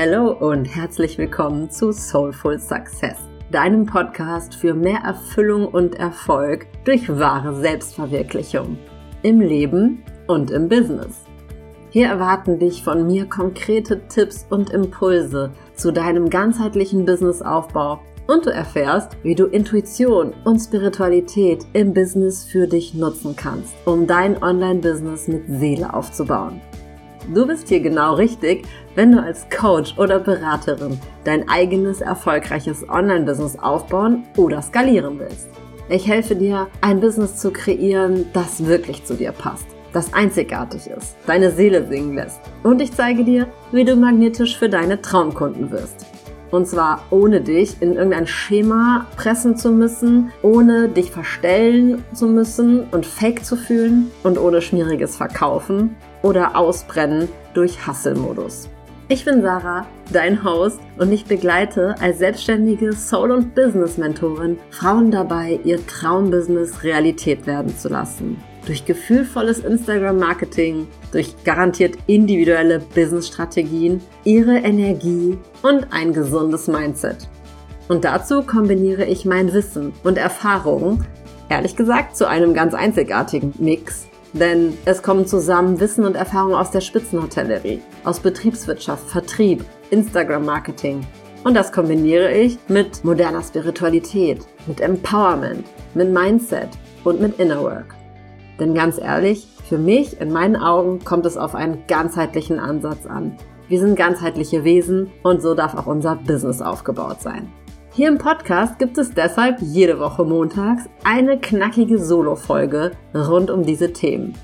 Hallo und herzlich willkommen zu Soulful Success, deinem Podcast für mehr Erfüllung und Erfolg durch wahre Selbstverwirklichung im Leben und im Business. Hier erwarten dich von mir konkrete Tipps und Impulse zu deinem ganzheitlichen Businessaufbau und du erfährst, wie du Intuition und Spiritualität im Business für dich nutzen kannst, um dein Online-Business mit Seele aufzubauen. Du bist hier genau richtig, wenn du als Coach oder Beraterin dein eigenes erfolgreiches Online-Business aufbauen oder skalieren willst. Ich helfe dir, ein Business zu kreieren, das wirklich zu dir passt, das einzigartig ist, deine Seele singen lässt. Und ich zeige dir, wie du magnetisch für deine Traumkunden wirst. Und zwar ohne dich in irgendein Schema pressen zu müssen, ohne dich verstellen zu müssen und fake zu fühlen und ohne schmieriges Verkaufen oder Ausbrennen durch Hustle-Modus. Ich bin Sarah, dein Host und ich begleite als selbstständige Soul- und Business-Mentorin Frauen dabei, ihr Traumbusiness Realität werden zu lassen durch gefühlvolles Instagram-Marketing, durch garantiert individuelle Business-Strategien, ihre Energie und ein gesundes Mindset. Und dazu kombiniere ich mein Wissen und Erfahrungen, ehrlich gesagt, zu einem ganz einzigartigen Mix. Denn es kommen zusammen Wissen und Erfahrungen aus der Spitzenhotellerie, aus Betriebswirtschaft, Vertrieb, Instagram-Marketing. Und das kombiniere ich mit moderner Spiritualität, mit Empowerment, mit Mindset und mit Inner Work. Denn ganz ehrlich, für mich, in meinen Augen, kommt es auf einen ganzheitlichen Ansatz an. Wir sind ganzheitliche Wesen und so darf auch unser Business aufgebaut sein. Hier im Podcast gibt es deshalb jede Woche montags eine knackige Solo-Folge rund um diese Themen.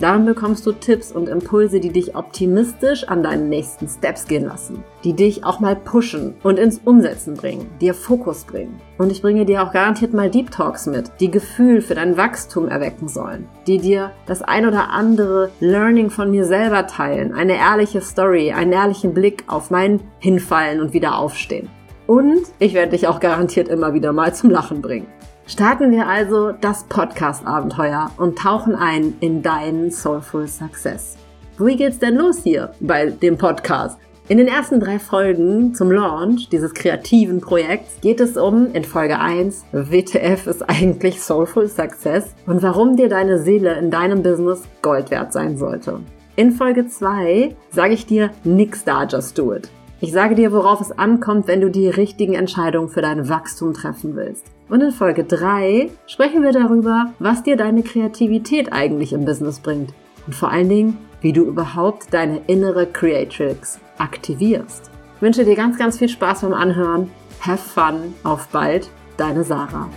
Darin bekommst du Tipps und Impulse, die dich optimistisch an deinen nächsten Steps gehen lassen, die dich auch mal pushen und ins Umsetzen bringen, dir Fokus bringen. Und ich bringe dir auch garantiert mal Deep Talks mit, die Gefühl für dein Wachstum erwecken sollen, die dir das ein oder andere Learning von mir selber teilen, eine ehrliche Story, einen ehrlichen Blick auf mein Hinfallen und wieder aufstehen. Und ich werde dich auch garantiert immer wieder mal zum Lachen bringen. Starten wir also das Podcast-Abenteuer und tauchen ein in deinen Soulful Success. Wie geht's denn los hier bei dem Podcast? In den ersten drei Folgen zum Launch dieses kreativen Projekts geht es um, in Folge 1, WTF ist eigentlich Soulful Success und warum dir deine Seele in deinem Business Gold wert sein sollte. In Folge 2 sage ich dir, nix da, just do it. Ich sage dir, worauf es ankommt, wenn du die richtigen Entscheidungen für dein Wachstum treffen willst. Und in Folge 3 sprechen wir darüber, was dir deine Kreativität eigentlich im Business bringt. Und vor allen Dingen, wie du überhaupt deine innere Creatrix aktivierst. Ich wünsche dir ganz, ganz viel Spaß beim Anhören. Have fun. Auf bald. Deine Sarah.